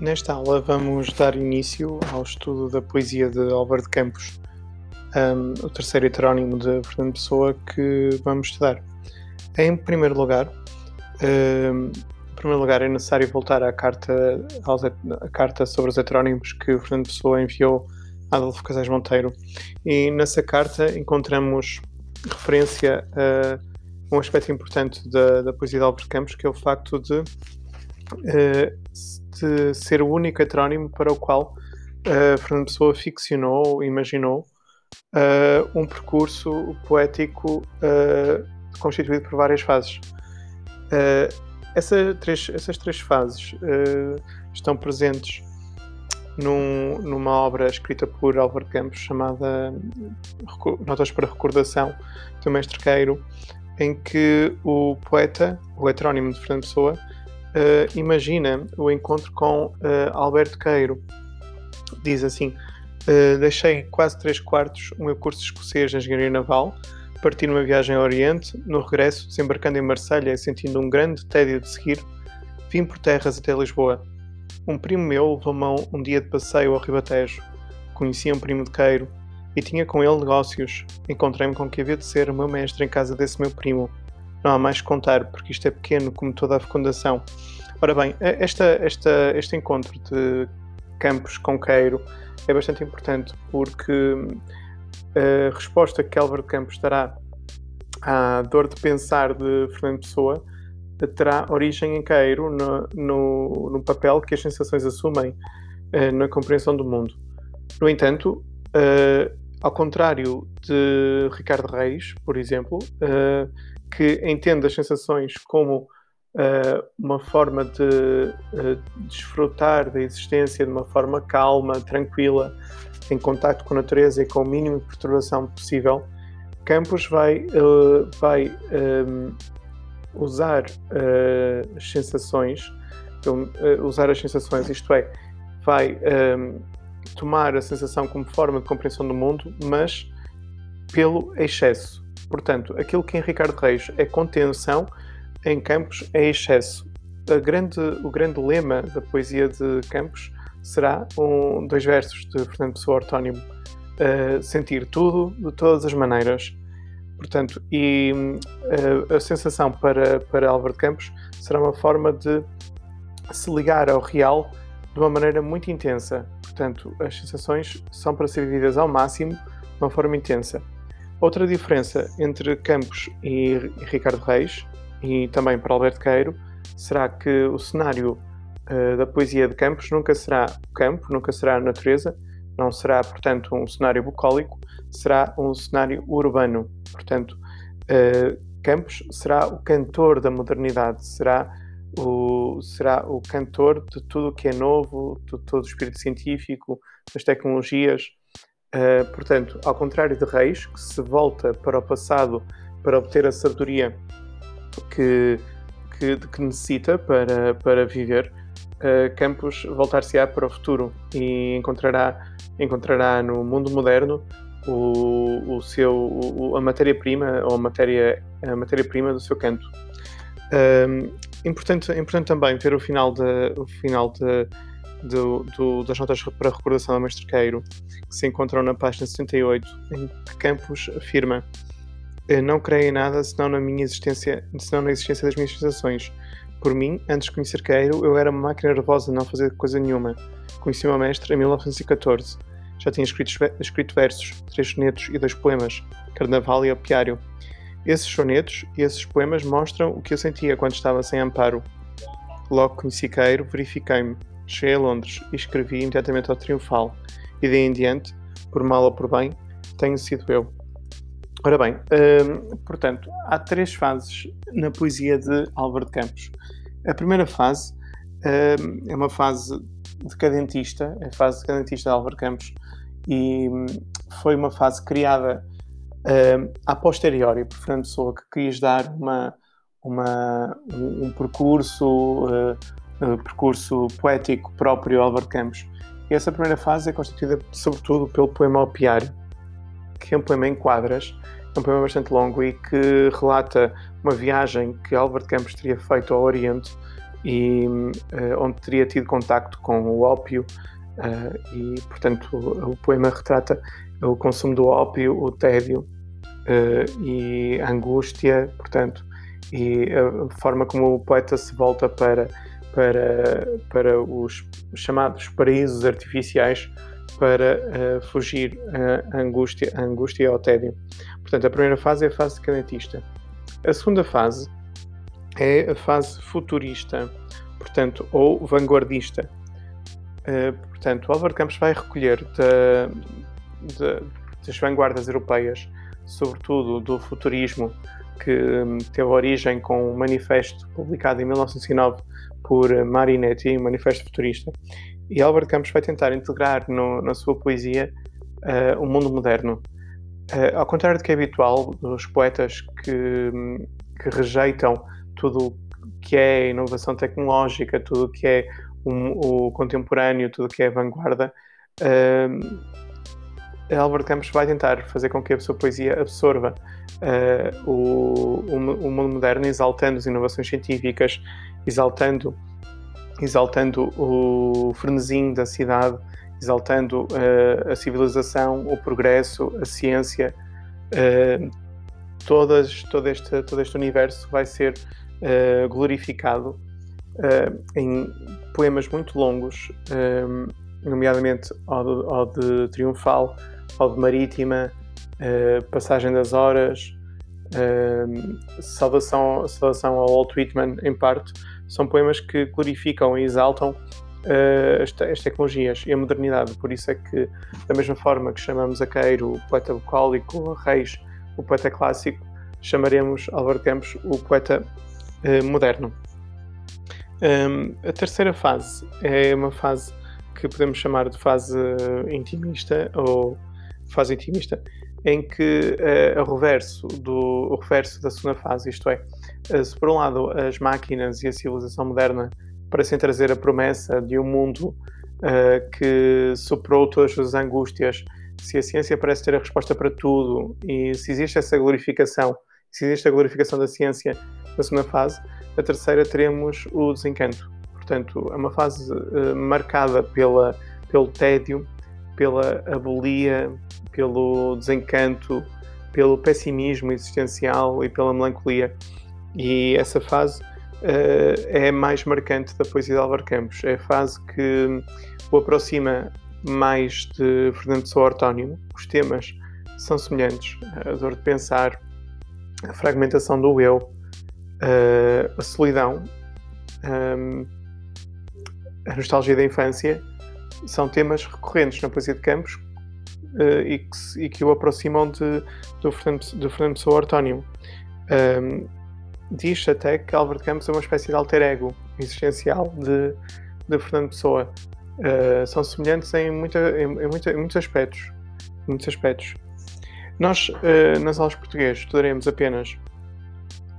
Nesta aula vamos dar início ao estudo da poesia de Álvaro de Campos, um, o terceiro heterónimo de Fernando Pessoa que vamos estudar. Em primeiro lugar, um, em primeiro lugar é necessário voltar à carta, à carta sobre os heterónimos que Fernando Pessoa enviou a Adolfo Casais Monteiro e nessa carta encontramos referência a um aspecto importante da, da poesia de Álvaro de Campos que é o facto de de ser o único heterónimo para o qual uh, Fernando Pessoa ficcionou, imaginou uh, um percurso poético uh, constituído por várias fases. Essa três, essas três fases estão presentes num, numa obra escrita por Álvaro Campos chamada Notas para Recordação do Mestre Queiro, em que o poeta, o heterónimo de Fernando Pessoa, Uh, imagina o encontro com uh, Alberto Queiro. Diz assim: uh, Deixei quase três quartos o meu curso escocês de engenharia naval, parti numa viagem ao Oriente, no regresso, desembarcando em Marselha, sentindo um grande tédio de seguir, vim por terras até Lisboa. Um primo meu levou-me um dia de passeio ao Ribatejo. Conhecia um primo de Queiro e tinha com ele negócios. Encontrei-me com que havia de ser o meu mestre em casa desse meu primo não há mais que contar, porque isto é pequeno como toda a fecundação. Ora bem, esta, esta, este encontro de Campos com Queiro é bastante importante porque a resposta que Álvaro Campos dará à dor de pensar de Fernando Pessoa terá origem em Queiro no, no, no papel que as sensações assumem na compreensão do mundo. No entanto, ao contrário de Ricardo Reis, por exemplo, que entende as sensações como uh, uma forma de uh, desfrutar da existência de uma forma calma, tranquila, em contato com a natureza e com o mínimo de perturbação possível, Campos vai, uh, vai um, usar as sensações, usar as sensações, isto é, vai um, tomar a sensação como forma de compreensão do mundo, mas pelo excesso. Portanto, aquilo que em Ricardo Reis é contenção, em Campos é excesso. Grande, o grande lema da poesia de Campos será um, dois versos de Fernando Pessoa Ortónimo. Uh, sentir tudo de todas as maneiras. Portanto, e uh, a sensação para, para Álvaro de Campos será uma forma de se ligar ao real de uma maneira muito intensa. Portanto, as sensações são para ser vividas ao máximo, de uma forma intensa. Outra diferença entre Campos e Ricardo Reis, e também para Alberto Queiro, será que o cenário uh, da poesia de Campos nunca será o campo, nunca será a natureza, não será, portanto, um cenário bucólico, será um cenário urbano. Portanto, uh, Campos será o cantor da modernidade, será o, será o cantor de tudo o que é novo, de todo o espírito científico, das tecnologias, Uh, portanto, ao contrário de Reis, que se volta para o passado para obter a sabedoria que, que, que necessita para, para viver, uh, Campos voltar-se-á para o futuro e encontrará, encontrará no mundo moderno o, o seu, o, a matéria-prima ou a matéria, a matéria-prima do seu canto. Uh, importante, importante também ver o final de, o final de do, do, das notas para recordação ao mestre Queiro, que se encontram na página 78, em que Campos afirma não creio em nada senão na minha existência, senão na existência das minhas sensações. Por mim, antes de conhecer Queiro, eu era uma máquina nervosa de não fazer coisa nenhuma. Conheci o meu mestre em 1914. Já tinha escrito, escrito versos, três sonetos e dois poemas, Carnaval e Opiário. Esses sonetos e esses poemas mostram o que eu sentia quando estava sem amparo. Logo conheci Queiro, verifiquei-me. Cheguei a Londres e escrevi imediatamente ao Triunfal, e daí em diante, por mal ou por bem, tenho sido eu. Ora bem, hum, portanto, há três fases na poesia de Álvaro de Campos. A primeira fase hum, é uma fase decadentista, é a fase decadentista de Álvaro Campos, e hum, foi uma fase criada hum, a posteriori por Fernando Pessoa, que quis dar uma, uma, um, um percurso uh, percurso poético próprio Álvaro Campos. E essa primeira fase é constituída sobretudo pelo poema Opiário, que é um poema em quadras, é um poema bastante longo e que relata uma viagem que Álvaro Campos teria feito ao Oriente e onde teria tido contacto com o ópio e, portanto, o, o, poema retrata o consumo do ópio, o tédio e a angústia, portanto, e a forma como o poeta se volta para para, para os chamados paraísos artificiais para uh, fugir à angústia, à angústia e ao tédio. Portanto, a primeira fase é a fase decadentista. A segunda fase é a fase futurista, portanto, ou vanguardista. Uh, portanto, o Álvaro Campos vai recolher da, da, das vanguardas europeias, sobretudo do futurismo, que um, teve origem com um manifesto publicado em 1909 por Marinetti, um manifesto futurista. E Albert Campos vai tentar integrar no, na sua poesia uh, o mundo moderno. Uh, ao contrário do que é habitual dos poetas que, que rejeitam tudo que é inovação tecnológica, tudo que é um, o contemporâneo, tudo que é vanguarda, uh, Albert Campos vai tentar fazer com que a sua poesia absorva uh, o, o, mundo moderno, exaltando as inovações científicas, exaltando, exaltando o frenesim da cidade, exaltando uh, a civilização, o progresso, a ciência. Uh, todas, todo, este, todo este universo vai ser glorificado em poemas muito longos, nomeadamente ao de, ao de Triunfal, ao de Marítima, uh, Passagem das Horas, uh, Salvação, Salvação ao Walt Whitman, em parte, são poemas que glorificam e exaltam uh, as, as, tecnologias e a modernidade. Por isso é que, da mesma forma que chamamos a Queiro o poeta bucólico, a Reis o poeta clássico, chamaremos Álvaro Campos o poeta moderno. Um, a terceira fase é uma fase que podemos chamar de fase intimista ou fase intimista, em que uh, o, reverso do, o reverso da segunda fase, isto é, uh, se por um lado as máquinas e a civilização moderna parecem trazer a promessa de um mundo uh, que superou todas as angústias, se a ciência parece ter a resposta para tudo e se existe essa glorificação, se existe a glorificação da ciência na segunda fase, a terceira teremos o desencanto. Portanto, é uma fase marcada pela, pelo tédio, pela abolia, pelo desencanto, pelo pessimismo existencial e pela melancolia. E essa fase uh, é mais marcante da poesia de Álvaro Campos. É a fase que o aproxima mais de Fernando Pessoa Ortónimo. Os temas são semelhantes. A dor de pensar, a fragmentação do eu, uh, a solidão, um, a nostalgia da infância são temas recorrentes na poesia de Campos uh, e, que, e, que, o aproximam de, do, Fernando, do Fernando Pessoa Ortónimo. Um, diz até que Álvaro Campos é uma espécie de alter ego existencial de, de Fernando Pessoa. Uh, são semelhantes em, muita, em, em, muita, em, muitos aspectos. Muitos aspectos. Nós, uh, nas aulas de português, estudaremos apenas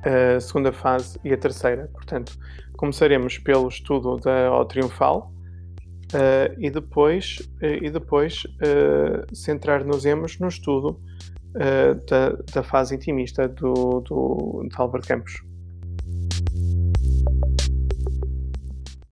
a segunda fase e a terceira. Portanto, começaremos pelo estudo da O Triunfal, Uh, e depois, uh, e depois uh, centrar-nos no estudo da, da, fase intimista do, do, de Albert Campos.